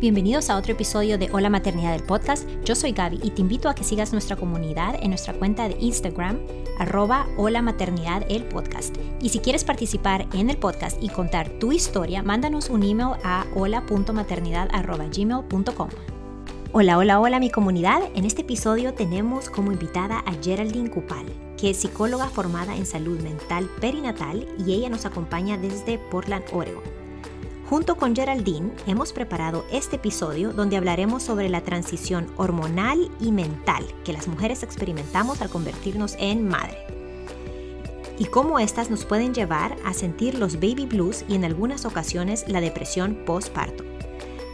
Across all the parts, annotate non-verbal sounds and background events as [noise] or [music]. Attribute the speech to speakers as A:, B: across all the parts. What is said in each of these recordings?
A: Bienvenidos a otro episodio de Hola Maternidad del podcast. Yo soy Gaby y te invito a que sigas nuestra comunidad en nuestra cuenta de Instagram, arroba Hola Maternidad el podcast. Y si quieres participar en el podcast y contar tu historia, mándanos un email a hola.maternidad.gmail.com. Hola, hola, hola mi comunidad. En este episodio tenemos como invitada a Geraldine Cupal, que es psicóloga formada en salud mental perinatal y ella nos acompaña desde Portland, Oregon. Junto con Geraldine hemos preparado este episodio donde hablaremos sobre la transición hormonal y mental que las mujeres experimentamos al convertirnos en madre y cómo éstas nos pueden llevar a sentir los baby blues y en algunas ocasiones la depresión postparto.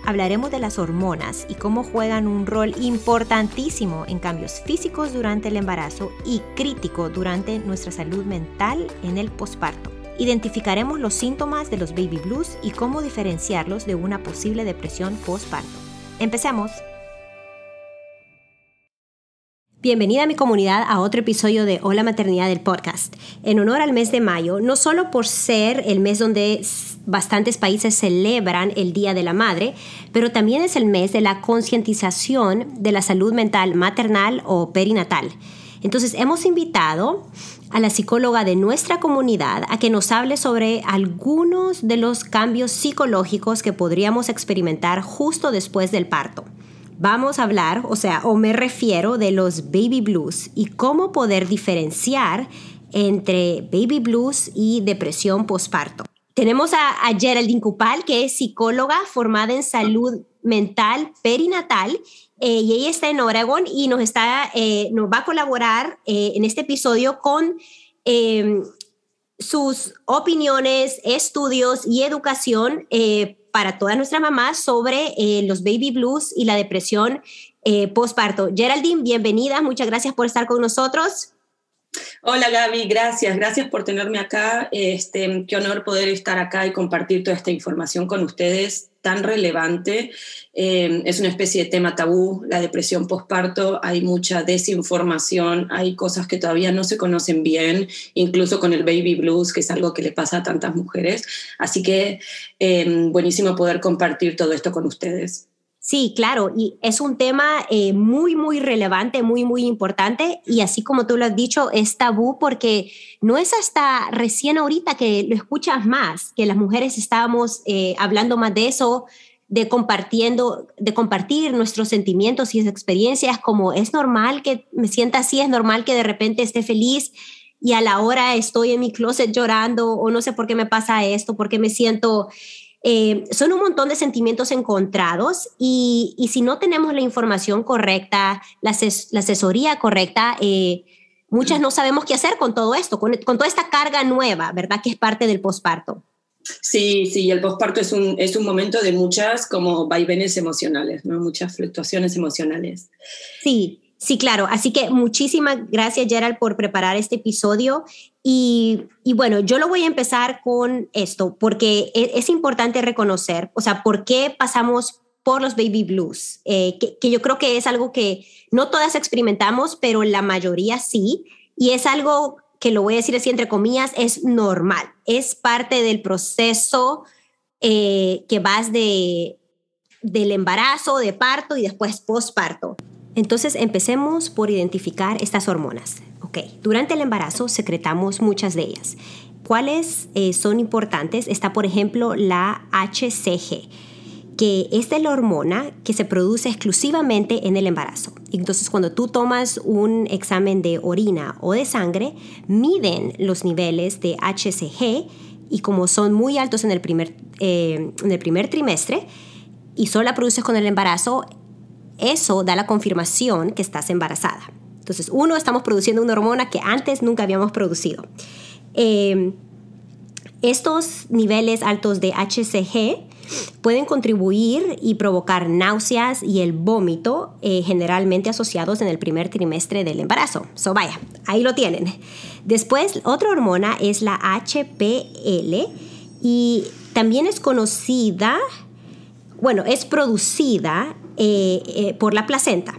A: Hablaremos de las hormonas y cómo juegan un rol importantísimo en cambios físicos durante el embarazo y crítico durante nuestra salud mental en el postparto. Identificaremos los síntomas de los baby blues y cómo diferenciarlos de una posible depresión postparto. Empecemos. Bienvenida a mi comunidad a otro episodio de Hola Maternidad del podcast. En honor al mes de mayo, no solo por ser el mes donde bastantes países celebran el Día de la Madre, pero también es el mes de la concientización de la salud mental maternal o perinatal. Entonces hemos invitado a la psicóloga de nuestra comunidad a que nos hable sobre algunos de los cambios psicológicos que podríamos experimentar justo después del parto. Vamos a hablar, o sea, o me refiero de los baby blues y cómo poder diferenciar entre baby blues y depresión postparto. Tenemos a, Geraldine Cupal, que es psicóloga formada en salud mental perinatal eh, y ella está en Oregon y nos, está, eh, nos va a colaborar eh, en este episodio con em, sus opiniones, estudios y educación para todas nuestras mamás sobre los baby blues y la depresión postparto. Geraldine, bienvenida, muchas gracias por estar con nosotros.
B: Hola Gaby, gracias, gracias por tenerme acá. Este, qué honor poder estar acá y compartir toda esta información con ustedes tan relevante. Eh, es una especie de tema tabú, la depresión postparto, hay mucha desinformación, hay cosas que todavía no se conocen bien, incluso con el baby blues, que es algo que le pasa a tantas mujeres. Así que eh, buenísimo poder compartir todo esto con ustedes.
A: Sí, claro, y es un tema eh, muy, muy relevante, muy, muy importante, y así como tú lo has dicho, es tabú porque no es hasta recién ahorita que lo escuchas más, que las mujeres estábamos eh, hablando más de eso, de compartiendo, de compartir nuestros sentimientos y experiencias, como es normal que me sienta así, es normal que de repente esté feliz y a la hora estoy en mi closet llorando o no sé por qué me pasa esto, por qué me siento eh, son un montón de sentimientos encontrados y, si no tenemos la información correcta, la, asesoría correcta, eh, muchas no sabemos qué hacer con todo esto, con, toda esta carga nueva, ¿verdad? Que es parte del posparto.
B: Sí, sí, el posparto es un, es un momento de muchas como vaivenes emocionales, ¿no? Muchas fluctuaciones emocionales.
A: Sí, Sí, claro. Así que muchísimas gracias, Gerald, por preparar este episodio. Y, bueno, yo lo voy a empezar con esto, porque e, es, importante reconocer, o sea, por qué pasamos por los baby blues, eh, que, yo creo que es algo que no todas experimentamos, pero la mayoría sí. Y es algo que lo voy a decir así entre comillas, es normal. Es parte del proceso eh, que vas de, del embarazo, de parto y después postparto. Entonces empecemos por identificar estas hormonas. Durante el embarazo secretamos muchas de ellas. ¿Cuáles eh, son importantes? Está, por ejemplo, la HCG, que es la hormona que se produce exclusivamente en el embarazo. Entonces, cuando tú tomas un examen de orina o de sangre, miden los niveles de HCG y como son muy altos en el primer, eh, en el primer trimestre y solo la produces con el embarazo, eso da la confirmación que estás embarazada. Entonces, uno, estamos produciendo una hormona que antes nunca habíamos producido. Em, estos niveles altos de HCG pueden contribuir y provocar náuseas y el vómito, eh, generalmente asociados en el primer trimestre del embarazo. So, vaya, ahí lo tienen. Después, otra hormona es la HPL y también es conocida, bueno, es producida eh, eh, por la placenta.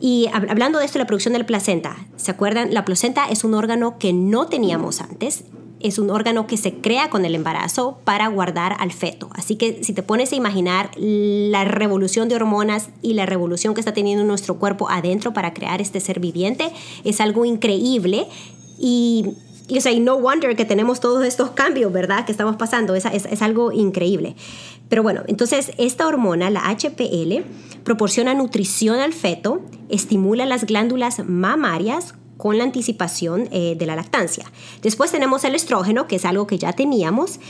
A: Y hablando de esto, la producción de la placenta, ¿se acuerdan? La placenta es un órgano que no teníamos antes es un órgano que se crea con el embarazo para guardar al feto. Así que si te pones a imaginar la revolución de hormonas y la revolución que está teniendo nuestro cuerpo adentro para crear este ser viviente, es algo increíble y, y, o sea, no wonder que tenemos todos estos cambios, ¿verdad? Que estamos pasando, es, es, es algo increíble. Pero bueno, entonces esta hormona, la HPL, proporciona nutrición al feto, estimula las glándulas mamarias con la anticipación eh, de la lactancia. Después tenemos el estrógeno, que es algo que ya teníamos,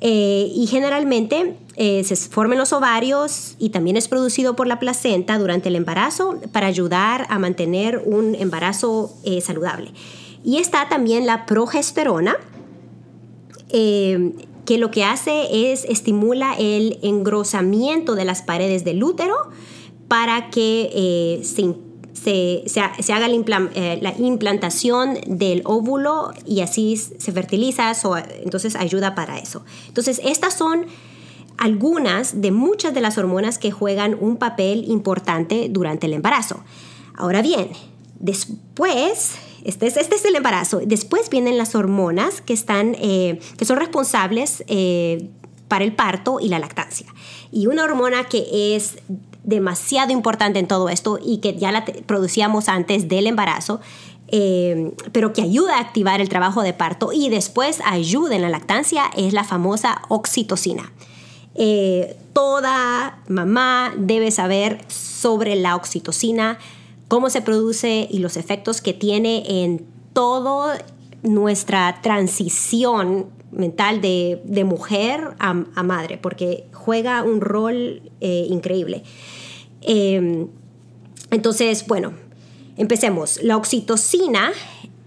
A: eh, y generalmente eh, se forma en los ovarios y también es producido por la placenta durante el embarazo para ayudar a mantener un embarazo saludable. Y está también la progesterona, que lo que hace es estimula el engrosamiento de las paredes del útero para que se se, haga eh, la, implantación del óvulo y así se fertiliza, entonces ayuda para eso. Entonces, estas son algunas de muchas de las hormonas que juegan un papel importante durante el embarazo. Ahora bien, después, este es, este es el embarazo, después vienen las hormonas que, están, eh, que son responsables eh, para el parto y la lactancia. Y una hormona que es demasiado importante en todo esto y que ya la producíamos antes del embarazo, eh, pero que ayuda a activar el trabajo de parto y después ayuda en la lactancia es la famosa oxitocina. Toda mamá debe saber sobre la oxitocina, cómo se produce y los efectos que tiene en toda nuestra transición mental de, mujer a, madre, porque juega un rol eh, increíble. Em, entonces, bueno, empecemos. La oxitocina,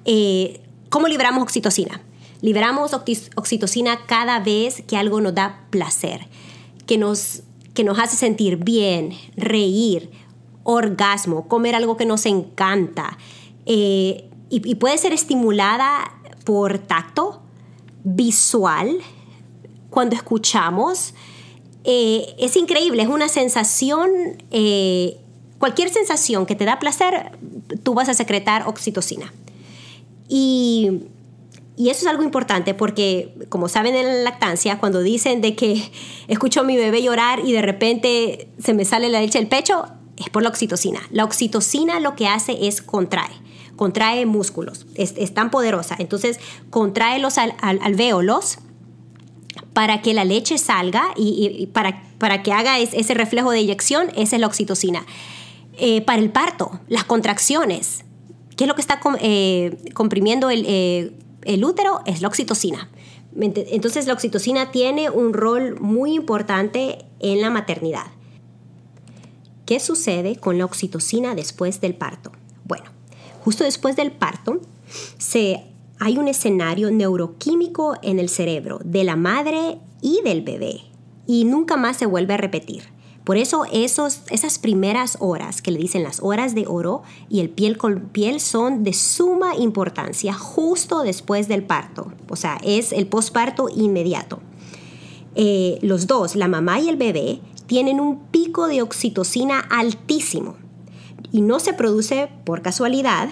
A: eh, ¿cómo liberamos oxitocina? Liberamos oxitocina cada vez que algo nos da placer, que nos, que nos hace sentir bien, reír, orgasmo, comer algo que nos encanta. Eh, y, puede ser estimulada por tacto, visual, cuando escuchamos, eh, es increíble, es una sensación, eh, cualquier sensación que te da placer, tú vas a secretar oxitocina. Y, eso es algo importante porque, como saben en la lactancia, cuando dicen de que [laughs] escucho a mi bebé llorar y de repente se me sale la leche del pecho, es por la oxitocina. La oxitocina lo que hace es contrae contrae músculos, es, tan poderosa. Entonces, contrae los alvéolos para que la leche salga y, para, para, que haga ese reflejo de eyección, esa es la oxitocina. Eh, para el parto, las contracciones, ¿qué es lo que está eh, comprimiendo el, eh, el útero? Es la oxitocina. Entonces la oxitocina tiene un rol muy importante en la maternidad. ¿Qué sucede con la oxitocina después del parto? Bueno, justo después del parto se hay un escenario neuroquímico en el cerebro de la madre y del bebé y nunca más se vuelve a repetir. Por eso esos, esas primeras horas que le dicen las horas de oro y el piel con piel son de suma importancia justo después del parto. O sea, es el posparto inmediato. Eh, los dos, la mamá y el bebé, tienen un pico de oxitocina altísimo y no se produce por casualidad,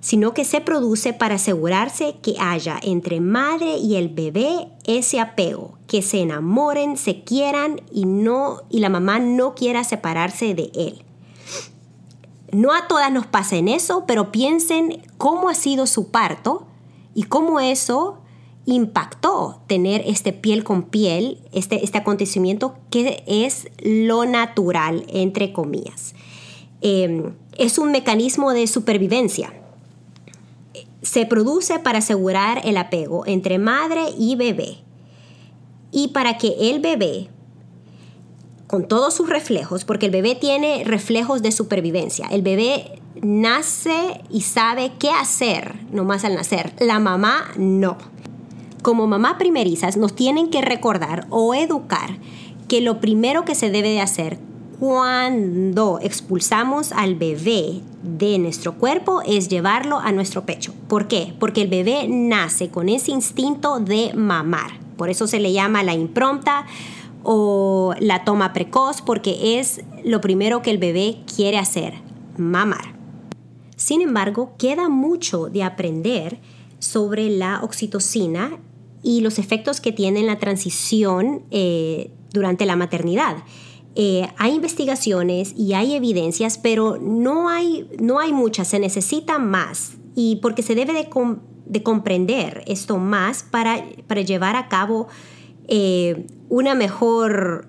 A: sino que se produce para asegurarse que haya entre madre y el bebé ese apego, que se enamoren, se quieran y no y la mamá no quiera separarse de él. No a todas nos pasa en eso, pero piensen cómo ha sido su parto y cómo eso impactó tener este piel con piel, este, este acontecimiento que es lo natural, entre comillas. Em, es un mecanismo de supervivencia se produce para asegurar el apego entre madre y bebé y para que el bebé, con todos sus reflejos, porque el bebé tiene reflejos de supervivencia, el bebé nace y sabe qué hacer nomás al nacer, la mamá no. Como mamá primerizas nos tienen que recordar o educar que lo primero que se debe de hacer cuando expulsamos al bebé de nuestro cuerpo es llevarlo a nuestro pecho. ¿Por qué? Porque el bebé nace con ese instinto de mamar. Por eso se le llama la impronta o la toma precoz, porque es lo primero que el bebé quiere hacer, mamar. Sin embargo, queda mucho de aprender sobre la oxitocina y los efectos que tiene la transición eh, durante la maternidad. Eh, hay investigaciones y hay evidencias, pero no hay, no hay muchas, se necesita más. Y porque se debe de, comprender esto más para, para llevar a cabo eh, una mejor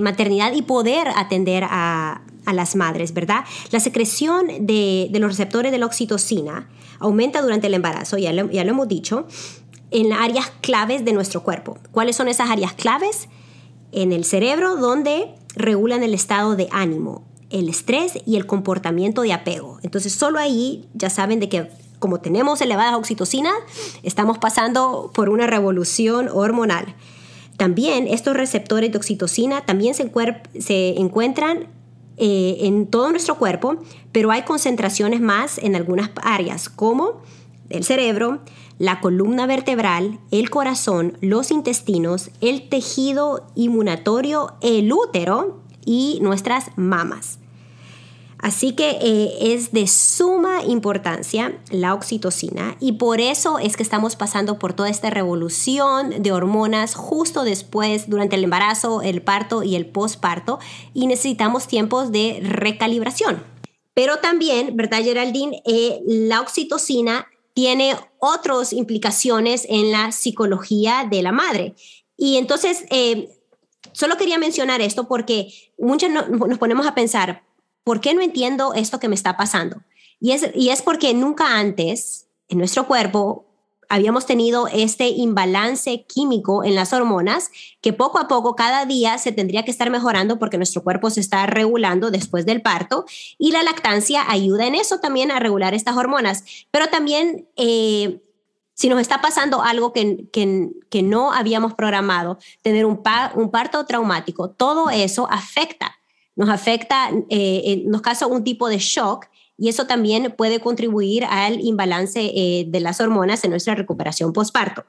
A: maternidad y poder atender a, a las madres, ¿verdad? La secreción de, los receptores de la oxitocina aumenta durante el embarazo, ya lo, ya lo hemos dicho, en áreas claves de nuestro cuerpo. ¿Cuáles son esas áreas claves? En el cerebro, donde regulan el estado de ánimo, el estrés y el comportamiento de apego. Entonces, solo ahí ya saben de que como tenemos elevada oxitocina, estamos pasando por una revolución hormonal. También estos receptores de oxitocina también se, se encuentran eh, en todo nuestro cuerpo, pero hay concentraciones más en algunas áreas, como el cerebro, la columna vertebral, el corazón, los intestinos, el tejido inmunatorio, el útero y nuestras mamas. Así que eh, es de suma importancia la oxitocina y por eso es que estamos pasando por toda esta revolución de hormonas justo después, durante el embarazo, el parto y el posparto y necesitamos tiempos de recalibración. Pero también, ¿verdad Geraldine? Eh, la oxitocina tiene otras implicaciones en la psicología de la madre. Y entonces, eh, solo quería mencionar esto porque muchos nos ponemos a pensar, ¿por qué no entiendo esto que me está pasando? Y es, y es porque nunca antes en nuestro cuerpo habíamos tenido este imbalance químico en las hormonas que poco a poco cada día se tendría que estar mejorando porque nuestro cuerpo se está regulando después del parto y la lactancia ayuda en eso también a regular estas hormonas. Pero también eh, si nos está pasando algo que, que, no habíamos programado, tener un, un parto traumático, todo eso afecta nos afecta, eh, nos causa un tipo de shock y eso también puede contribuir al imbalance eh, de las hormonas en nuestra recuperación postparto.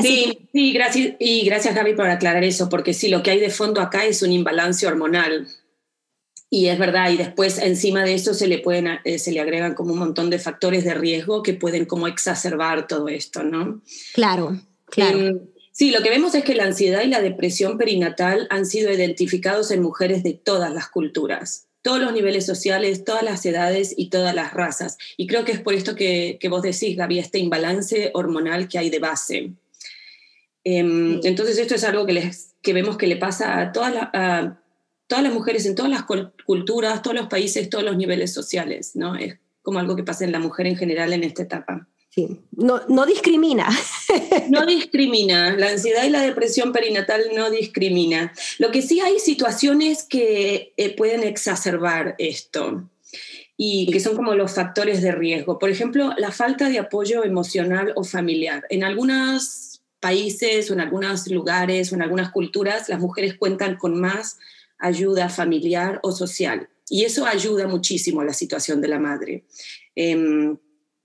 B: sí, sí, gracias, y gracias Gaby por aclarar eso, porque sí, lo que hay de fondo acá es un imbalance hormonal. Y es verdad, y después encima de eso se le, pueden, eh, se le agregan como un montón de factores de riesgo que pueden como exacerbar todo esto, ¿no?
A: Claro, claro.
B: Em, Sí, lo que vemos es que la ansiedad y la depresión perinatal han sido identificados en mujeres de todas las culturas, todos los niveles sociales, todas las edades y todas las razas. Y creo que es por esto que, vos decís, Gaby, este imbalance hormonal que hay de base. Em, entonces esto es algo que, les, que vemos que le pasa a, todas a todas las mujeres en todas las culturas, todos los países, todos los niveles sociales, ¿no? Es como algo que pasa en la mujer en general en esta etapa.
A: No, discrimina. [laughs]
B: No discrimina, la ansiedad y la depresión perinatal no discrimina. Lo que sí hay situaciones que eh, pueden exacerbar esto y que son como los factores de riesgo. Por ejemplo, la falta de apoyo emocional o familiar. En algunos países o en algunos lugares o en algunas culturas, las mujeres cuentan con más ayuda familiar o social y eso ayuda muchísimo a la situación de la madre. Em,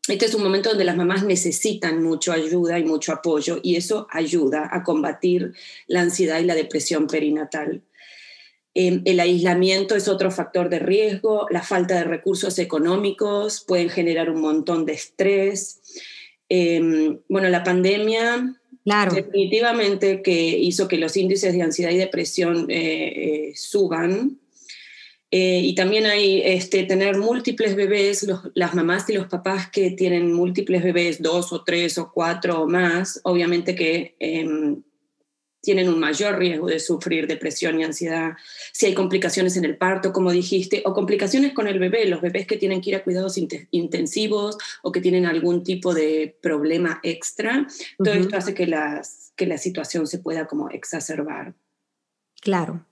B: este es un momento donde las mamás necesitan mucho ayuda y mucho apoyo y eso ayuda a combatir la ansiedad y la depresión perinatal. Em, el aislamiento es otro factor de riesgo, la falta de recursos económicos pueden generar un montón de estrés. Em, bueno, la pandemia claro. definitivamente que hizo que los índices de ansiedad y depresión eh, eh, suban eh, y también hay este, tener múltiples bebés, las mamás y los papás que tienen múltiples bebés, dos o tres o cuatro o más, obviamente que em, tienen un mayor riesgo de sufrir depresión y ansiedad. Si hay complicaciones en el parto, como dijiste, o complicaciones con el bebé, los bebés que tienen que ir a cuidados intensivos o que tienen algún tipo de problema extra, todo esto hace que, las, que la situación se pueda como exacerbar.
A: Claro.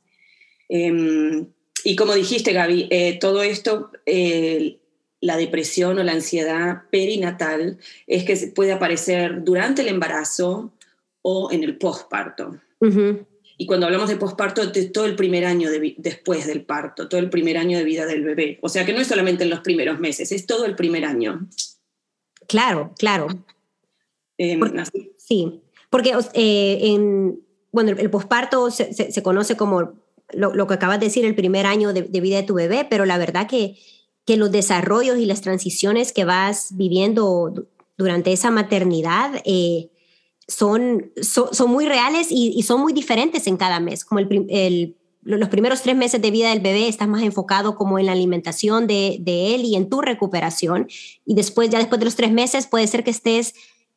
B: Em, y como dijiste, Gaby, eh, todo esto, eh, la depresión o la ansiedad perinatal, es que puede aparecer durante el embarazo o en el posparto. Y cuando hablamos de posparto, de todo el primer año después del parto, todo el primer año de vida del bebé. O sea que no es solamente en los primeros meses, es todo el primer año.
A: Claro, claro. Em, sí, porque eh, en, bueno, el posparto se, se, conoce como lo, que acabas de decir, el primer año de, vida de tu bebé, pero la verdad que, que los desarrollos y las transiciones que vas viviendo durante esa maternidad eh, son, son, muy reales y, son muy diferentes en cada mes. Como el, los primeros tres meses de vida del bebé estás más enfocado como en la alimentación de, de, él y en tu recuperación. Y después, ya después de los tres meses, puede ser que estés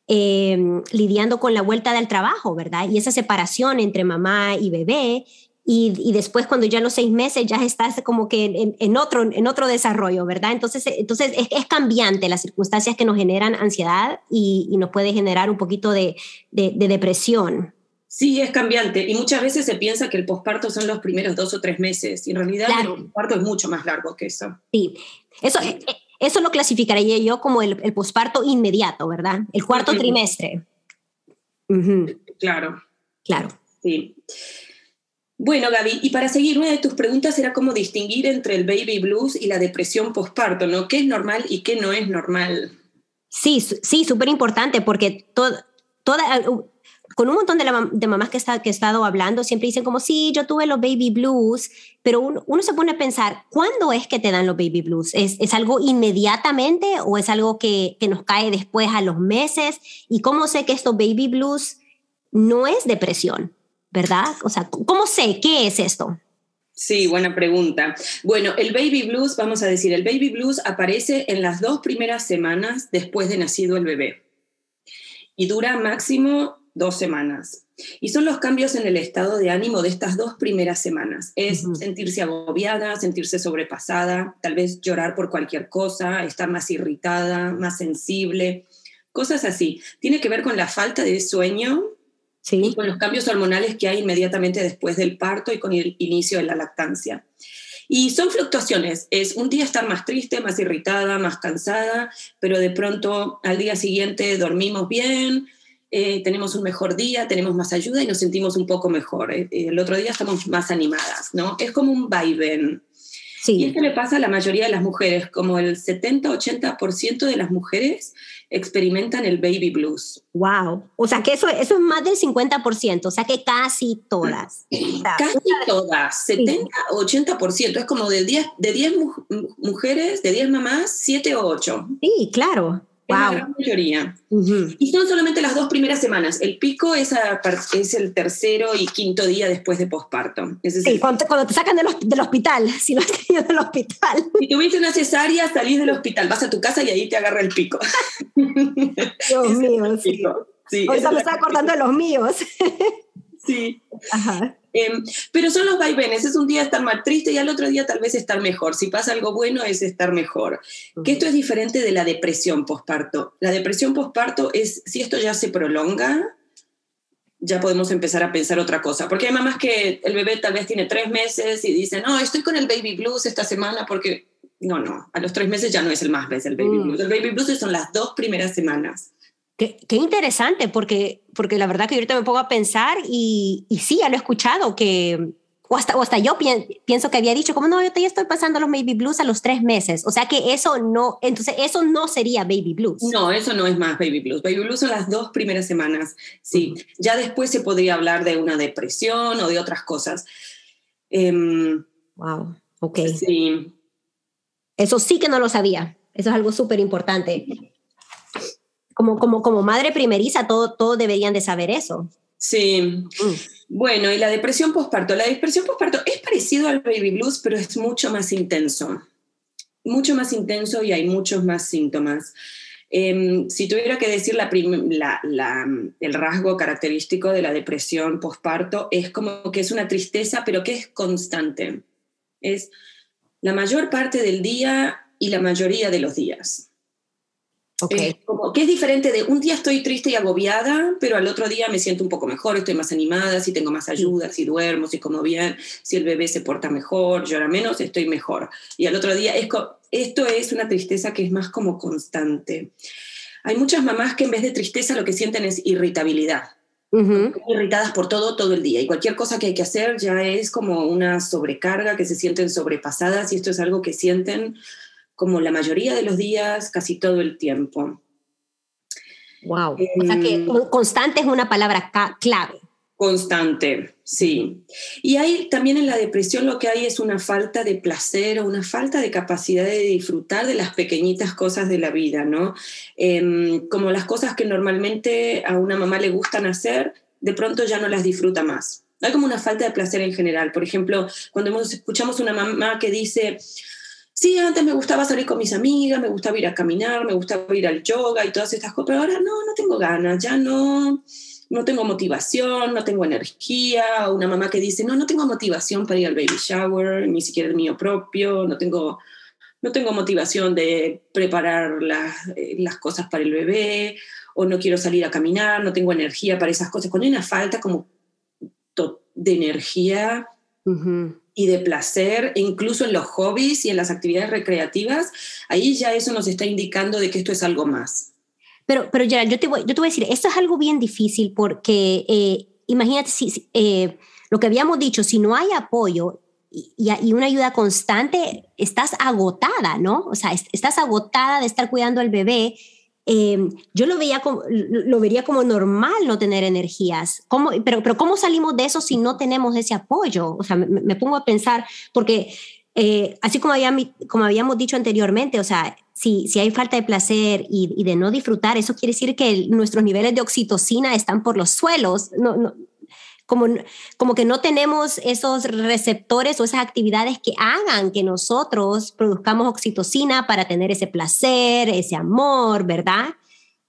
A: eh, lidiando con la vuelta del trabajo, ¿verdad? Y esa separación entre mamá y bebé y, después cuando ya los seis meses ya estás como que en, otro, en otro desarrollo, ¿verdad? Entonces, entonces es, cambiante las circunstancias que nos generan ansiedad y, nos puede generar un poquito de, depresión.
B: Sí, es cambiante y muchas veces se piensa que el posparto son los primeros dos o tres meses y en realidad el posparto es mucho más largo que eso.
A: Sí, eso, eh, eh, eso lo clasificaría yo como el, el posparto inmediato, ¿verdad? El cuarto trimestre.
B: Claro.
A: Claro.
B: Sí. Bueno, Gaby, y para seguir, una de tus preguntas era cómo distinguir entre el baby blues y la depresión postparto, ¿no? ¿Qué es normal y qué no es normal?
A: Sí, sí, súper importante, porque toda, con un montón de, mamás que, está, que he estado hablando, siempre dicen como, sí, yo tuve los baby blues, pero uno, se pone a pensar, ¿cuándo es que te dan los baby blues? ¿Es, es algo inmediatamente o es algo que, que nos cae después a los meses? ¿Y cómo sé que estos baby blues no es depresión? ¿Verdad? O sea, ¿cómo sé qué es esto?
B: Sí, buena pregunta. Bueno, el baby blues, vamos a decir, el baby blues aparece en las dos primeras semanas después de nacido el bebé y dura máximo dos semanas. Y son los cambios en el estado de ánimo de estas dos primeras semanas. Es sentirse agobiada, sentirse sobrepasada, tal vez llorar por cualquier cosa, estar más irritada, más sensible, cosas así. Tiene que ver con la falta de sueño y con los cambios hormonales que hay inmediatamente después del parto y con el inicio de la lactancia. Y son fluctuaciones, es un día estar más triste, más irritada, más cansada, pero de pronto al día siguiente dormimos bien, eh, tenemos un mejor día, tenemos más ayuda y nos sentimos un poco mejor. Eh, el otro día estamos más animadas, ¿no? Es como un vaivén. Sí. Y esto le pasa a la mayoría de las mujeres, como el 70-80% de las mujeres experimentan el baby blues.
A: Wow, o sea que eso, eso es más del 50%, o sea que casi todas. [clears throat]
B: casi todas, 70 o 80%, es como de 10, de 10 mujeres, de 10 mamás, 7 o 8.
A: Sí, claro.
B: Es la gran mayoría. Y son solamente las dos primeras semanas. El pico es, es el tercero y quinto día después de posparto.
A: Sí, cuando, te sacan del, del, hospital, [laughs] si no has tenido del hospital.
B: Si tuviste una cesárea, salís del hospital, vas a tu casa y ahí te agarra el pico. [laughs]
A: Dios mío, sí. Sí, Hoy me está acordando de los míos.
B: Sí. Ajá. Em, pero son los vaivenes, es un día estar más triste y al otro día tal vez estar mejor. Si pasa algo bueno es estar mejor. Que esto es diferente de la depresión postparto. La depresión postparto es, si esto ya se prolonga, ya podemos empezar a pensar otra cosa. Porque hay mamás que el bebé tal vez tiene tres meses y dicen, no, estoy con el baby blues esta semana porque... No, no, a los tres meses ya no es el más mes el baby mm. blues. El baby blues son las dos primeras semanas.
A: Qué, interesante, porque, porque la verdad que ahorita me pongo a pensar y, y sí, ya lo he escuchado, que o hasta, o hasta yo pienso que había dicho, como no, yo ya estoy pasando los baby blues a los tres meses. O sea que eso no, entonces eso no sería baby blues.
B: No, eso no es más baby blues. Baby blues son las dos primeras semanas. Sí, ya después se podría hablar de una depresión o de otras cosas.
A: wow, em, ok. Sí. Eso sí que no lo sabía. Eso es algo súper importante como, como, como madre primeriza, todos todo deberían de saber eso.
B: Sí. Mm. Bueno, y la depresión postparto. La depresión postparto es parecido al baby blues, pero es mucho más intenso. Mucho más intenso y hay muchos más síntomas. Em, si tuviera que decir la, la, el rasgo característico de la depresión postparto, es como que es una tristeza, pero que es constante. Es la mayor parte del día y la mayoría de los días.
A: Okay.
B: como que es diferente de un día estoy triste y agobiada, pero al otro día me siento un poco mejor, estoy más animada, si tengo más ayuda, si duermo, si como bien, si el bebé se porta mejor, llora menos, estoy mejor. Y al otro día, es esto es una tristeza que es más como constante. Hay muchas mamás que en vez de tristeza lo que sienten es irritabilidad. irritadas por todo, todo el día. Y cualquier cosa que hay que hacer ya es como una sobrecarga, que se sienten sobrepasadas y esto es algo que sienten como la mayoría de los días, casi todo el tiempo.
A: Wow. o sea que em, constante es una palabra clave.
B: Constante, sí. Y hay también en la depresión lo que hay es una falta de placer o una falta de capacidad de disfrutar de las pequeñitas cosas de la vida, ¿no? Em, como las cosas que normalmente a una mamá le gustan hacer, de pronto ya no las disfruta más. Hay como una falta de placer en general. Por ejemplo, cuando escuchamos una mamá que dice, sí, antes me gustaba salir con mis amigas, me gustaba ir a caminar, me gustaba ir al yoga y todas estas cosas, pero ahora no, no tengo ganas, ya no no tengo motivación, no tengo energía, una mamá que dice, no, no tengo motivación para ir al baby shower, ni siquiera el mío propio, no tengo, no tengo motivación de preparar las, eh, cosas para el bebé, o no quiero salir a caminar, no tengo energía para esas cosas. Cuando hay una falta como de energía y de placer, incluso en los hobbies y en las actividades recreativas, ahí ya eso nos está indicando de que esto es algo más.
A: Pero, pero ya, yo te, voy, yo te voy a decir, esto es algo bien difícil porque eh, imagínate si, eh, lo que habíamos dicho, si no hay apoyo y, y, una ayuda constante, estás agotada, ¿no? O sea, estás agotada de estar cuidando al bebé. Eh, yo lo, veía como, lo vería como normal no tener energías. ¿Cómo, pero, pero ¿cómo salimos de eso si no tenemos ese apoyo? O sea, me, me pongo a pensar, porque así como, había, como habíamos dicho anteriormente, o sea, si, si hay falta de placer y, de no disfrutar, eso quiere decir que nuestros niveles de oxitocina están por los suelos. No, no, como, como que no tenemos esos receptores o esas actividades que hagan que nosotros produzcamos oxitocina para tener ese placer, ese amor, ¿verdad?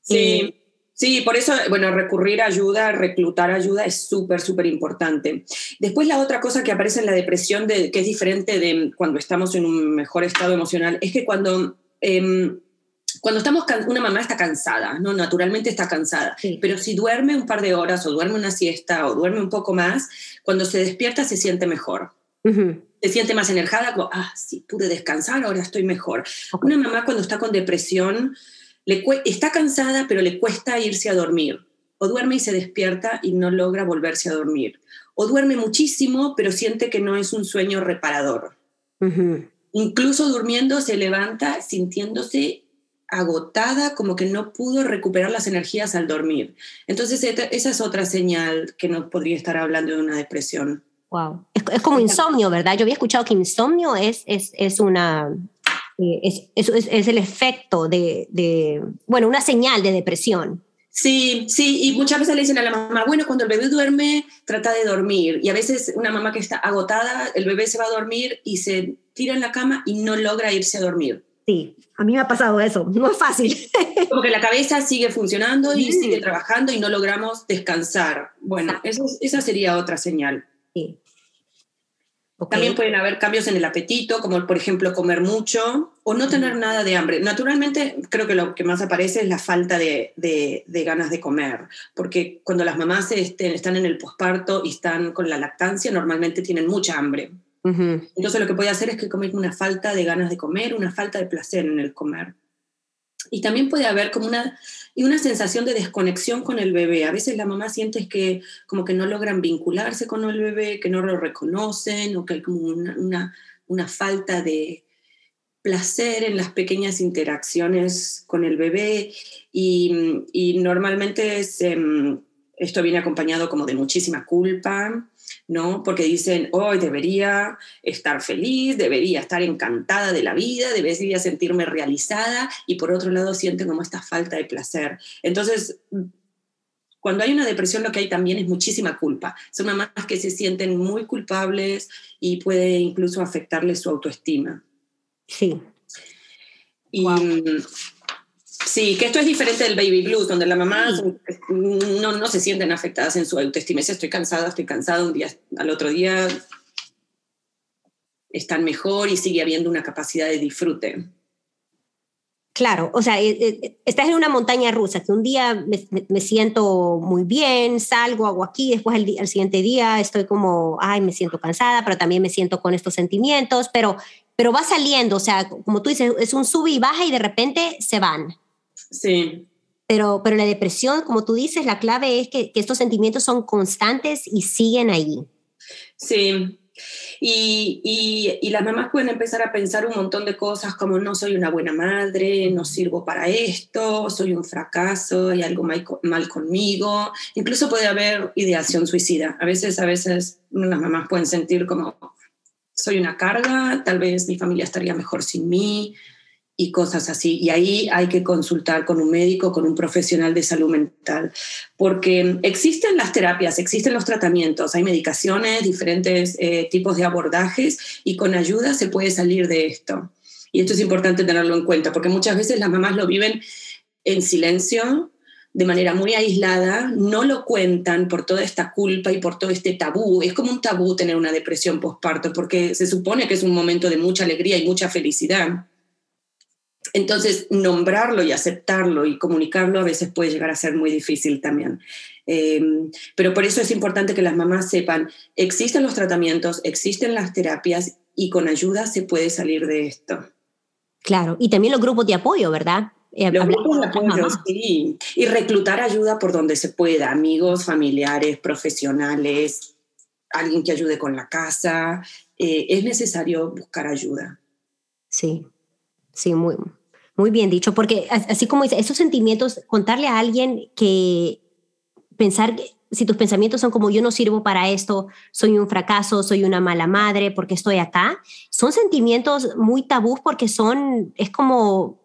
B: Sí. Eh, sí, por eso, bueno, recurrir a ayuda, reclutar ayuda es súper, súper importante. Después la otra cosa que aparece en la depresión, de, que es diferente de cuando estamos en un mejor estado emocional, es que cuando Em, cuando estamos, una mamá está cansada, ¿no? Naturalmente está cansada, pero si duerme un par de horas o duerme una siesta o duerme un poco más, cuando se despierta se siente mejor. Se siente más energada, como, ah, sí, pude descansar, ahora estoy mejor. Una mamá cuando está con depresión, le está cansada, pero le cuesta irse a dormir. O duerme y se despierta y no logra volverse a dormir. O duerme muchísimo, pero siente que no es un sueño reparador. Incluso durmiendo se levanta sintiéndose agotada, como que no pudo recuperar las energías al dormir. Entonces, esa es otra señal que nos podría estar hablando de una depresión.
A: Wow. Es, como insomnio, ¿verdad? Yo había escuchado que insomnio es, es, es una. Eh, es, es, el efecto de, de, bueno, una señal de depresión.
B: Sí, sí, y muchas veces le dicen a la mamá, bueno, cuando el bebé duerme, trata de dormir. Y a veces una mamá que está agotada, el bebé se va a dormir y se tira en la cama y no logra irse a dormir.
A: Sí, a mí me ha pasado eso, [laughs] no es fácil.
B: Como que la cabeza sigue funcionando y sigue trabajando y no logramos descansar. Bueno, esa sería otra señal. Sí. También pueden haber cambios en el apetito, como por ejemplo comer mucho o no tener nada de hambre. Naturalmente, creo que lo que más aparece es la falta de, ganas de comer, porque cuando las mamás estén, están en el posparto y están con la lactancia, normalmente tienen mucha hambre. Entonces lo que puede hacer es que comen una falta de ganas de comer, una falta de placer en el comer. Y también puede haber como una, una sensación de desconexión con el bebé. A veces la mamá siente que como que no logran vincularse con el bebé, que no lo reconocen o que hay como una, una, falta de placer en las pequeñas interacciones con el bebé y, y normalmente em, esto viene acompañado como de muchísima culpa, ¿no? Porque dicen, hoy debería estar feliz, debería estar encantada de la vida, debería sentirme realizada, y por otro lado sienten como esta falta de placer. Entonces, cuando hay una depresión lo que hay también es muchísima culpa. Son mamás que se sienten muy culpables y puede incluso afectarles su autoestima.
A: Sí.
B: Y, Sí, que esto es diferente del baby blues, donde la mamá no, no se sienten afectadas en su autoestima. estoy cansada, estoy cansada, un día al otro día están mejor y sigue habiendo una capacidad de disfrute.
A: Claro, o sea, eh, eh, estás en una montaña rusa, que un día me, siento muy bien, salgo, hago aquí, después el, el, siguiente día estoy como, ay, me siento cansada, pero también me siento con estos sentimientos, pero, pero va saliendo, o sea, como tú dices, es un sube y baja y de repente se van.
B: Sí.
A: Pero, pero la depresión, como tú dices, la clave es que, estos sentimientos son constantes y siguen ahí.
B: Sí, Y, y, las mamás pueden empezar a pensar un montón de cosas como no soy una buena madre, no sirvo para esto, soy un fracaso, hay algo mal, mal conmigo. Incluso puede haber ideación suicida. A veces, a veces las mamás pueden sentir como soy una carga, tal vez mi familia estaría mejor sin mí, y cosas así. Y ahí hay que consultar con un médico, con un profesional de salud mental, porque existen las terapias, existen los tratamientos, hay medicaciones, diferentes eh, tipos de abordajes y con ayuda se puede salir de esto. Y esto es importante tenerlo en cuenta, porque muchas veces las mamás lo viven en silencio, de manera muy aislada, no lo cuentan por toda esta culpa y por todo este tabú. Es como un tabú tener una depresión postparto, porque se supone que es un momento de mucha alegría y mucha felicidad entonces, nombrarlo y aceptarlo y comunicarlo a veces puede llegar a ser muy difícil también. Eh, pero por eso es importante que las mamás sepan, existen los tratamientos, existen las terapias y con ayuda se puede salir de esto.
A: Claro, y también los grupos de apoyo, ¿verdad?
B: Eh, los grupos de apoyo, sí. Y reclutar ayuda por donde se pueda, amigos, familiares, profesionales, alguien que ayude con la casa. Eh, es necesario buscar ayuda.
A: Sí, sí, muy, muy bien dicho, porque así como dice, esos sentimientos, contarle a alguien que pensar, si tus pensamientos son como yo no sirvo para esto, soy un fracaso, soy una mala madre porque estoy acá, son sentimientos muy tabú porque son, es como,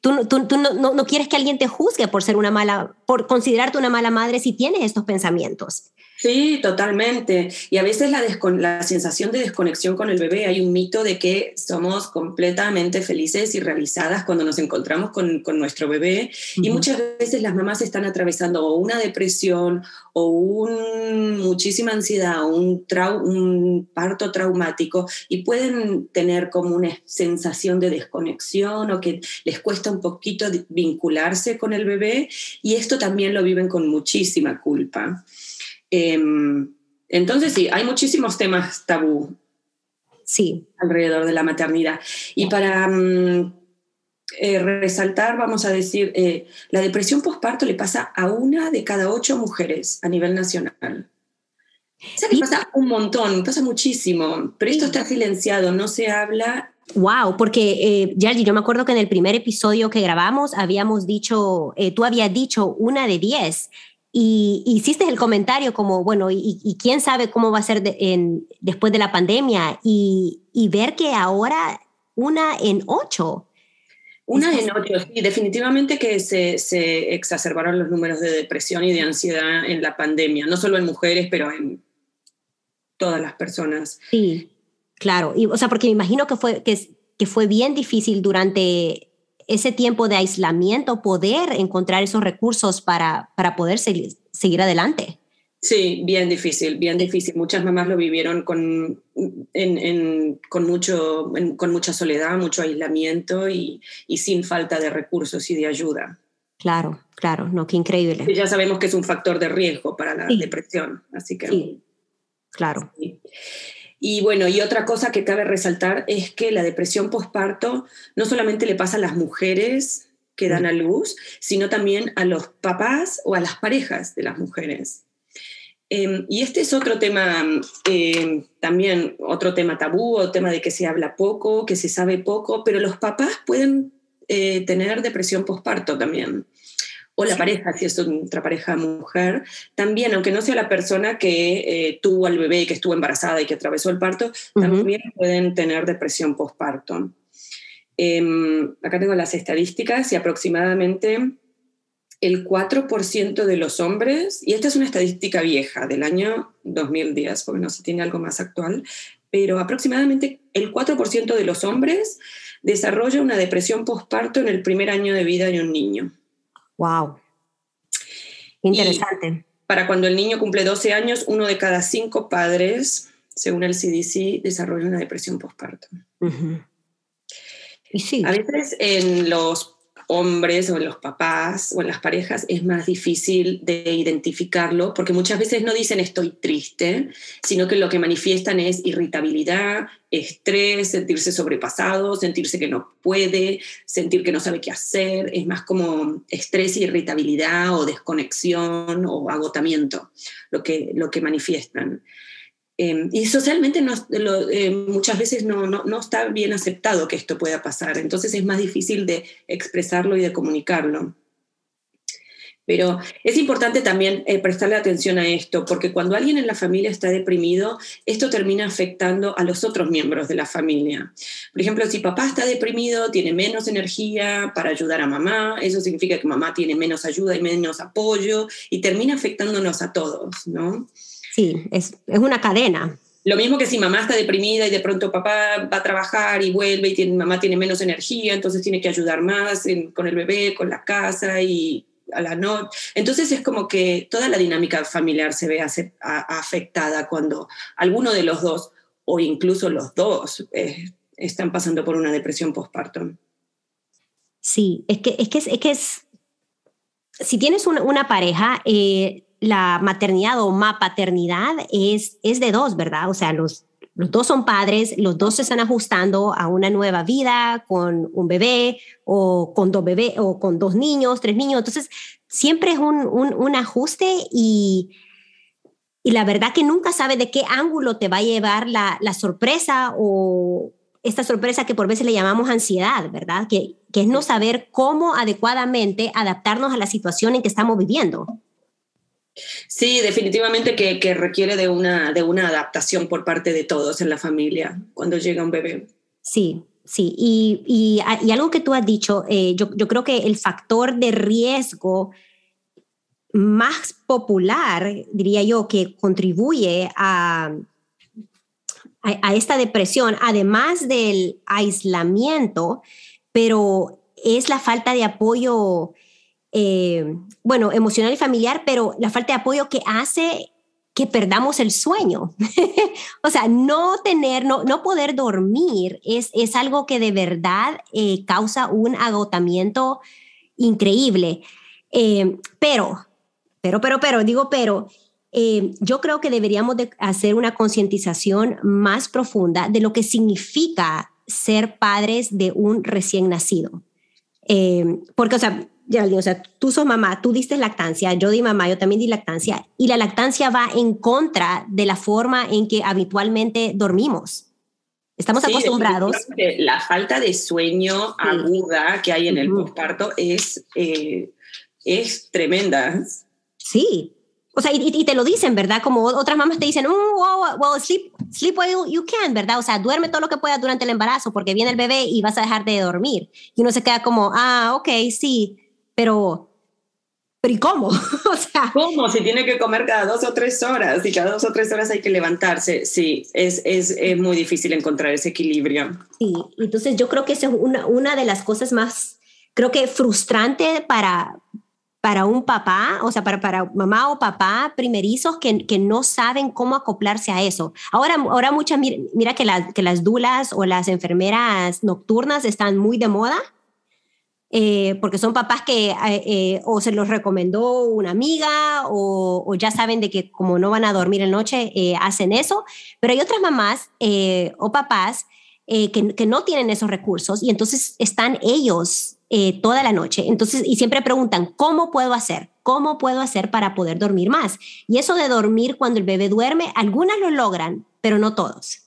A: tú, tú, tú no, no, no, quieres que alguien te juzgue por ser una mala, por considerarte una mala madre si tienes estos pensamientos.
B: Sí, totalmente. Y a veces la, la sensación de desconexión con el bebé, hay un mito de que somos completamente felices y realizadas cuando nos encontramos con, con nuestro bebé. Y muchas veces las mamás están atravesando o una depresión o un, muchísima ansiedad o un, un parto traumático y pueden tener como una sensación de desconexión o que les cuesta un poquito vincularse con el bebé. Y esto también lo viven con muchísima culpa. Em, entonces sí, hay muchísimos temas tabú
A: sí.
B: alrededor de la maternidad. Y para mm, eh, resaltar, vamos a decir, eh, la depresión postparto le pasa a una de cada ocho mujeres a nivel nacional. O que pasa un montón, pasa muchísimo, pero esto está silenciado, no se habla.
A: Wow, porque eh, yo me acuerdo que en el primer episodio que grabamos habíamos dicho, eh, tú habías dicho una de diez, y, hiciste el comentario como, bueno, y, quién sabe cómo va a ser después de la pandemia y, ver que ahora una en ocho.
B: Una en ocho, sí, definitivamente que se, se, exacerbaron los números de depresión y de ansiedad en la pandemia, no solo en mujeres, pero en todas las personas.
A: Sí, claro, y, o sea, porque me imagino que fue, que, que fue bien difícil durante ese tiempo de aislamiento poder encontrar esos recursos para, para poder seguir, seguir adelante.
B: Sí, bien difícil, bien difícil. Muchas mamás lo vivieron con, en, con, mucho, con mucha soledad, mucho aislamiento y, y, sin falta de recursos y de ayuda.
A: Claro, claro, no, qué increíble.
B: ya sabemos que es un factor de riesgo para la depresión, así que...
A: Sí, claro.
B: Y bueno, y otra cosa que cabe resaltar es que la depresión postparto no solamente le pasa a las mujeres que dan a luz, sino también a los papás o a las parejas de las mujeres. Em, y este es otro tema, em, también otro tema tabú, o tema de que se habla poco, que se sabe poco, pero los papás pueden eh, tener depresión postparto también o la pareja, si es otra pareja mujer, también, aunque no sea la persona que eh, tuvo al bebé, que estuvo embarazada y que atravesó el parto, también pueden tener depresión postparto. Em, acá tengo las estadísticas y aproximadamente el 4% de los hombres, y esta es una estadística vieja del año 2010, porque no se tiene algo más actual, pero aproximadamente el 4% de los hombres desarrolla una depresión postparto en el primer año de vida de un niño.
A: Wow. Interesante.
B: para cuando el niño cumple 12 años, uno de cada cinco padres, según el CDC, desarrolla una depresión postparto.
A: Y sí.
B: A veces en los hombres o en los papás o en las parejas es más difícil de identificarlo porque muchas veces no dicen estoy triste, sino que lo que manifiestan es irritabilidad, estrés, sentirse sobrepasado, sentirse que no puede, sentir que no sabe qué hacer, es más como estrés, irritabilidad o desconexión o agotamiento lo que, lo que manifiestan. Em, y socialmente eh, muchas veces no, no, está bien aceptado que esto pueda pasar, entonces es más difícil de expresarlo y de comunicarlo. Pero es importante también eh, prestarle atención a esto, porque cuando alguien en la familia está deprimido, esto termina afectando a los otros miembros de la familia. Por ejemplo, si papá está deprimido, tiene menos energía para ayudar a mamá, eso significa que mamá tiene menos ayuda y menos apoyo, y termina afectándonos a todos, ¿no?
A: Sí, es, es una cadena.
B: Lo mismo que si mamá está deprimida y de pronto papá va a trabajar y vuelve y tiene, mamá tiene menos energía, entonces tiene que ayudar más con el bebé, con la casa y a la noche. Entonces es como que toda la dinámica familiar se ve afectada cuando alguno de los dos o incluso los dos eh, están pasando por una depresión postparto.
A: Sí, es que es, que es, que es si tienes una, una pareja, eh, la maternidad o paternidad es, es de dos, ¿verdad? O sea, los, los dos son padres, los dos se están ajustando a una nueva vida con un bebé o con dos bebés o con dos niños, tres niños. Entonces, siempre es un, un, ajuste y, y la verdad que nunca sabe de qué ángulo te va a llevar la, la sorpresa o esta sorpresa que por veces le llamamos ansiedad, ¿verdad? Que, que es no saber cómo adecuadamente adaptarnos a la situación en que estamos viviendo.
B: Sí, definitivamente que, requiere de una, de una adaptación por parte de todos en la familia cuando llega un bebé.
A: Sí, sí. Y, y, algo que tú has dicho, eh, yo, yo, creo que el factor de riesgo más popular, diría yo, que contribuye a, a, esta depresión, además del aislamiento, pero es la falta de apoyo eh, bueno, emocional y familiar, pero la falta de apoyo que hace que perdamos el sueño. [laughs] o sea, no tener, no, no poder dormir es, es algo que de verdad eh, causa un agotamiento increíble. Eh, pero, pero, pero, pero, digo, pero, yo creo que deberíamos de hacer una concientización más profunda de lo que significa ser padres de un recién nacido. porque, o sea, o sea, tú sos mamá, tú diste lactancia, yo di mamá, yo también di lactancia, y la lactancia va en contra de la forma en que habitualmente dormimos. Estamos acostumbrados.
B: La falta de sueño aguda que hay en el posparto es, eh, es tremenda.
A: Sí, o sea, y, te lo dicen, ¿verdad? Como otras mamás te dicen, oh, well, sleep, sleep while you can, ¿verdad? O sea, duerme todo lo que puedas durante el embarazo porque viene el bebé y vas a dejar de dormir. Y uno se queda como, ah, ok, sí pero, pero ¿y cómo? [laughs]
B: o sea, ¿cómo? Si tiene que comer cada dos o tres horas y cada dos o tres horas hay que levantarse. Sí, es, es, es muy difícil encontrar ese equilibrio.
A: Sí, entonces yo creo que esa es una, una de las cosas más, creo que frustrante para, para un papá, o sea, para, para mamá o papá primerizos que, que, no saben cómo acoplarse a eso. Ahora, ahora muchas, mira, mira que, que las dulas o las enfermeras nocturnas están muy de moda eh, porque son papás que eh, eh, o se los recomendó una amiga o, ya saben de que como no van a dormir en noche, hacen eso, pero hay otras mamás o papás que, que, no tienen esos recursos y entonces están ellos toda la noche. Entonces, y siempre preguntan, ¿cómo puedo hacer? ¿Cómo puedo hacer para poder dormir más? Y eso de dormir cuando el bebé duerme, algunas lo logran, pero no todos.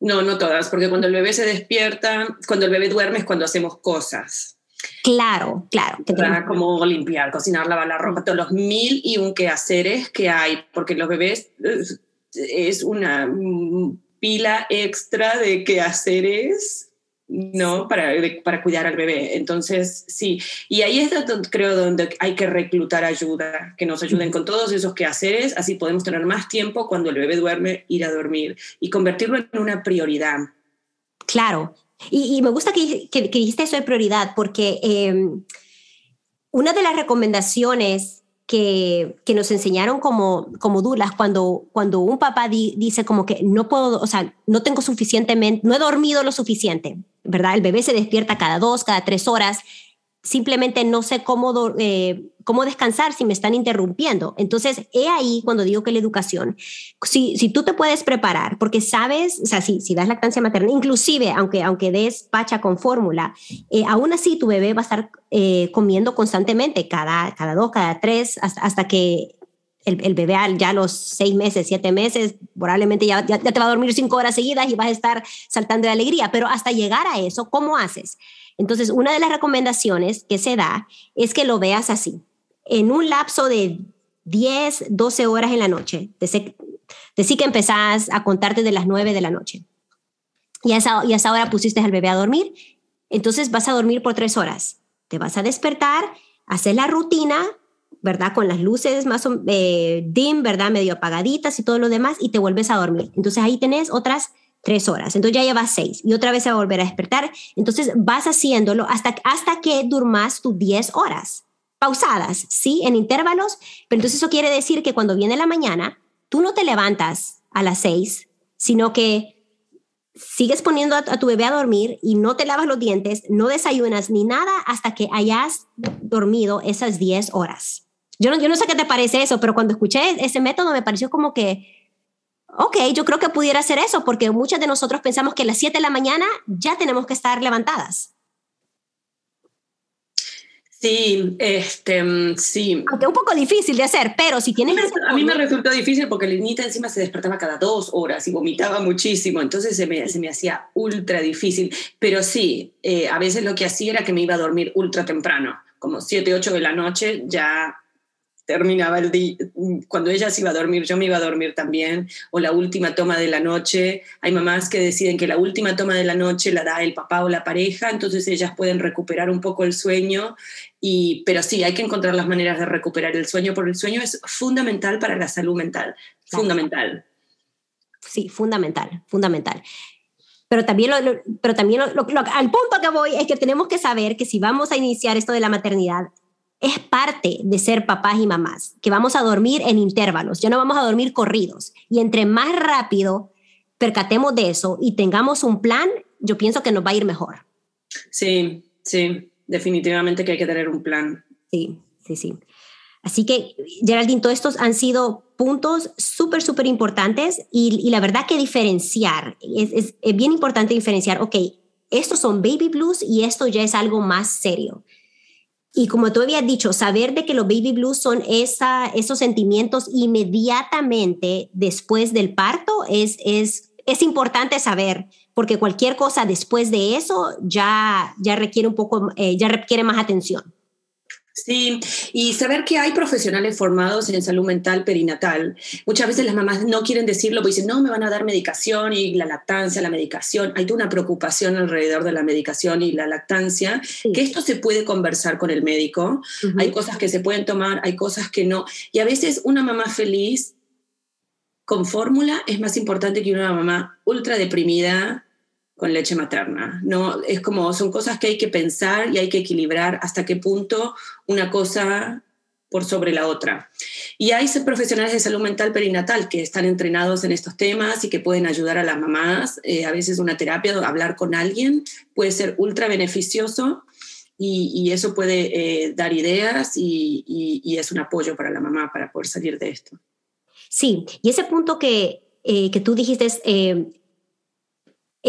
B: No, no todas, porque cuando el bebé se despierta, cuando el bebé duerme es cuando hacemos cosas.
A: Claro, claro.
B: Que como limpiar, cocinar, lavar la ropa, todos los mil y un quehaceres que hay, porque los bebés es una pila extra de quehaceres, ¿no? Para, para cuidar al bebé. Entonces, sí. Y ahí es donde creo donde hay que reclutar ayuda, que nos ayuden con todos esos quehaceres, así podemos tener más tiempo cuando el bebé duerme, ir a dormir y convertirlo en una prioridad.
A: Claro, y, me gusta que, que, dijiste eso de prioridad, porque em, una de las recomendaciones que, que, nos enseñaron como, como dulas, cuando, cuando un papá dice como que no puedo, o sea, no tengo suficientemente, no he dormido lo suficiente, ¿verdad? El bebé se despierta cada dos, cada tres horas simplemente no sé cómo, eh, cómo descansar si me están interrumpiendo. Entonces, he ahí cuando digo que la educación, si, si tú te puedes preparar, porque sabes, o sea, si, si das lactancia materna, inclusive aunque, aunque des pacha con fórmula, eh, aún así tu bebé va a estar eh, comiendo constantemente, cada, cada dos, cada tres, hasta, hasta que el, bebé ya los seis meses, siete meses, probablemente ya, ya, te va a dormir cinco horas seguidas y vas a estar saltando de alegría, pero hasta llegar a eso, ¿cómo haces? Entonces, una de las recomendaciones que se da es que lo veas así, en un lapso de 10, 12 horas en la noche, decir que empezás a contarte de las 9 de la noche. Y a, esa, y a hora pusiste al bebé a dormir, entonces vas a dormir por tres horas. Te vas a despertar, hacer la rutina, ¿verdad? Con las luces más eh, dim, ¿verdad? Medio apagaditas y todo lo demás, y te vuelves a dormir. Entonces ahí tenés otras tres horas. Entonces ya llevas seis y otra vez se va a volver a despertar. Entonces vas haciéndolo hasta, hasta que durmas tus diez horas pausadas, ¿sí? En intervalos. Pero entonces eso quiere decir que cuando viene la mañana, tú no te levantas a las seis, sino que sigues poniendo a, tu bebé a dormir y no te lavas los dientes, no desayunas ni nada hasta que hayas dormido esas 10 horas. Yo no, yo no sé qué te parece eso, pero cuando escuché ese método me pareció como que, ok, yo creo que pudiera ser eso, porque muchos de nosotros pensamos que a las 7 de la mañana ya tenemos que estar levantadas.
B: Sí, este, mm, sí.
A: Aunque un poco difícil de hacer, pero si tienes...
B: A mí me resultó difícil porque la niñita encima se despertaba cada dos horas y vomitaba muchísimo, entonces se me, se me hacía ultra difícil. Pero sí, eh, a veces lo que hacía era que me iba a dormir ultra temprano, como 7, 8 de la noche, ya terminaba el día, cuando ella se iba a dormir, yo me iba a dormir también, o la última toma de la noche. Hay mamás que deciden que la última toma de la noche la da el papá o la pareja, entonces ellas pueden recuperar un poco el sueño, y, pero sí, hay que encontrar las maneras de recuperar el sueño, porque el sueño es fundamental para la salud mental, fundamental.
A: Sí, fundamental, fundamental. Pero también, pero también al punto que voy es que tenemos que saber que si vamos a iniciar esto de la maternidad, es parte de ser papás y mamás, que vamos a dormir en intervalos, ya no vamos a dormir corridos. Y entre más rápido percatemos de eso y tengamos un plan, yo pienso que nos va a ir mejor.
B: Sí, sí, definitivamente que hay que tener un plan.
A: Sí, sí, sí. Así que, Geraldine, todos estos han sido puntos súper, súper importantes y, la verdad que diferenciar, es, es bien importante diferenciar, ok, estos son baby blues y esto ya es algo más serio. Y como tú habías dicho, saber de que los baby blues son esa, esos sentimientos inmediatamente después del parto es, es, es importante saber, porque cualquier cosa después de eso ya, ya requiere un poco, eh, ya requiere más atención.
B: Sí, y saber que hay profesionales formados en salud mental perinatal. Muchas veces las mamás no quieren decirlo, porque dicen, no, me van a dar medicación y la lactancia, la medicación. Hay toda una preocupación alrededor de la medicación y la lactancia, que esto se puede conversar con el médico. Hay cosas que se pueden tomar, hay cosas que no. Y a veces una mamá feliz con fórmula es más importante que una mamá ultra deprimida con leche materna. No, es como son cosas que hay que pensar y hay que equilibrar hasta qué punto una cosa por sobre la otra. Y hay profesionales de salud mental perinatal que están entrenados en estos temas y que pueden ayudar a las mamás. Eh, a veces una terapia, hablar con alguien puede ser ultra beneficioso y, eso puede eh, dar ideas y, es un apoyo para la mamá para poder salir de esto.
A: Sí, y ese punto que, eh, que tú dijiste es,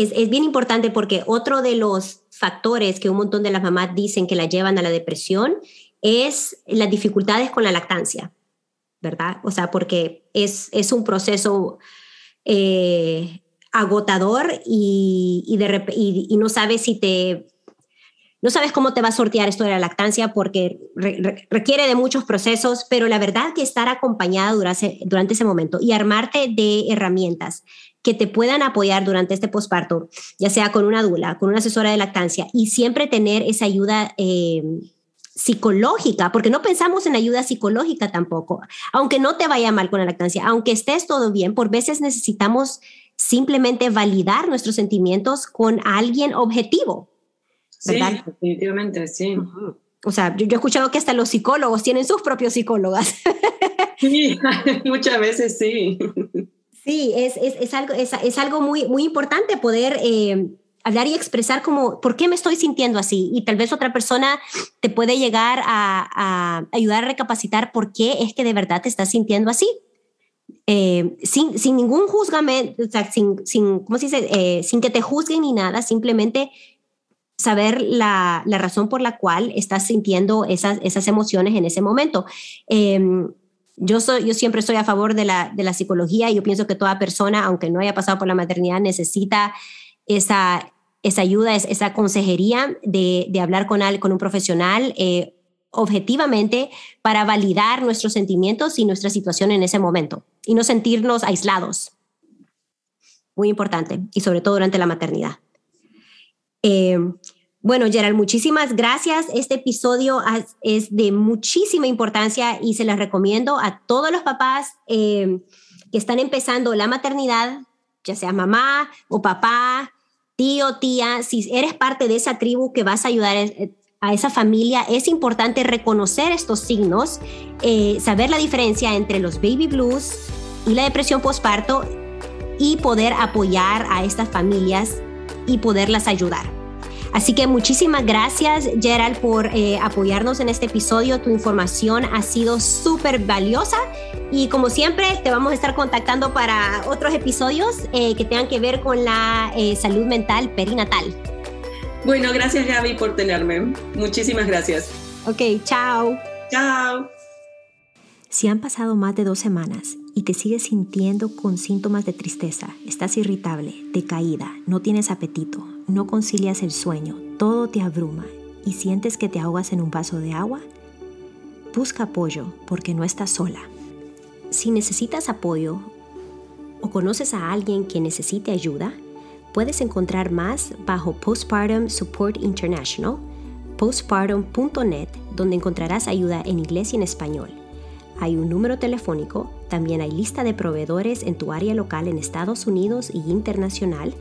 A: es, bien importante porque otro de los factores que un montón de las mamás dicen que la llevan a la depresión es las dificultades con la lactancia, ¿verdad? O sea, porque es, es un proceso eh, agotador y, y, y, no sabes si te... No sabes cómo te va a sortear esto de la lactancia porque requiere de muchos procesos, pero la verdad que estar acompañada durante, ese momento y armarte de herramientas que te puedan apoyar durante este posparto, ya sea con una dula, con una asesora de lactancia, y siempre tener esa ayuda eh, psicológica, porque no pensamos en ayuda psicológica tampoco, aunque no te vaya mal con la lactancia, aunque estés todo bien, por veces necesitamos simplemente validar nuestros sentimientos con alguien objetivo.
B: ¿Verdad? Sí, definitivamente, sí.
A: O sea, yo, yo, he escuchado que hasta los psicólogos tienen sus propios psicólogas.
B: Sí, [laughs] muchas veces sí.
A: Sí, es, es, es algo, es, es, algo muy, muy importante poder eh, hablar y expresar como, ¿por qué me estoy sintiendo así? Y tal vez otra persona te puede llegar a, a ayudar a recapacitar por qué es que de verdad te estás sintiendo así. Eh, sin, sin, ningún juzgamiento, o sea, sin, sin, ¿cómo se dice? Eh, sin que te juzguen ni nada, simplemente saber la, la, razón por la cual estás sintiendo esas, esas emociones en ese momento. Eh, Yo, soy, yo siempre estoy a favor de la, de la psicología y yo pienso que toda persona, aunque no haya pasado por la maternidad, necesita esa, esa ayuda, esa consejería de, de hablar con, con un profesional eh, objetivamente para validar nuestros sentimientos y nuestra situación en ese momento y no sentirnos aislados. Muy importante, y sobre todo durante la maternidad. Eh, bueno, Gerald, muchísimas gracias. Este episodio es de muchísima importancia y se las recomiendo a todos los papás eh, que están empezando la maternidad, ya sea mamá o papá, tío, tía. Si eres parte de esa tribu que vas a ayudar a esa familia, es importante reconocer estos signos, eh, saber la diferencia entre los baby blues y la depresión postparto y poder apoyar a estas familias y poderlas ayudar. Así que muchísimas gracias, Gerald, por eh, apoyarnos en este episodio. Tu información ha sido súper valiosa y como siempre te vamos a estar contactando para otros episodios eh, que tengan que ver con la eh, salud mental perinatal.
B: Bueno, gracias Gaby por tenerme. Muchísimas gracias.
A: Ok, chao.
B: Chao.
C: Si han pasado más de dos semanas y te sigues sintiendo con síntomas de tristeza, estás irritable, decaída, no tienes apetito, no concilias el sueño, todo te abruma y sientes que te ahogas en un vaso de agua, busca apoyo porque no estás sola. Si necesitas apoyo o conoces a alguien que necesite ayuda, puedes encontrar más bajo Postpartum Support International, postpartum.net, donde encontrarás ayuda en inglés y en español. Hay un número telefónico, también hay lista de proveedores en tu área local en Estados Unidos y internacional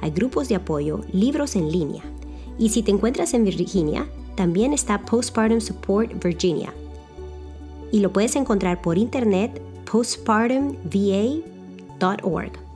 C: hay grupos de apoyo, libros en línea. Y si te encuentras en Virginia, también está Postpartum Support Virginia. Y lo puedes encontrar por internet postpartumva.org.